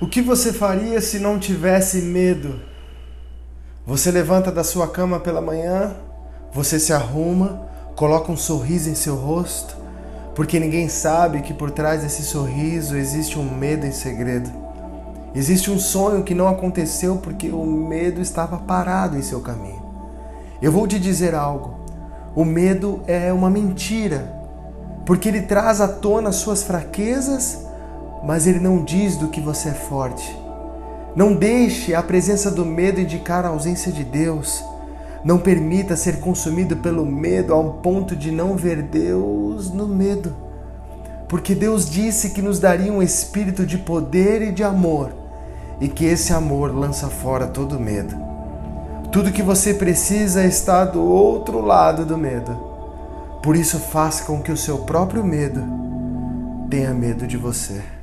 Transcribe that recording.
O que você faria se não tivesse medo? Você levanta da sua cama pela manhã, você se arruma, coloca um sorriso em seu rosto, porque ninguém sabe que por trás desse sorriso existe um medo em segredo. Existe um sonho que não aconteceu porque o medo estava parado em seu caminho. Eu vou te dizer algo: o medo é uma mentira, porque ele traz à tona suas fraquezas mas ele não diz do que você é forte. Não deixe a presença do medo indicar a ausência de Deus. Não permita ser consumido pelo medo ao ponto de não ver Deus no medo. Porque Deus disse que nos daria um espírito de poder e de amor, e que esse amor lança fora todo medo. Tudo que você precisa está do outro lado do medo. Por isso, faça com que o seu próprio medo tenha medo de você.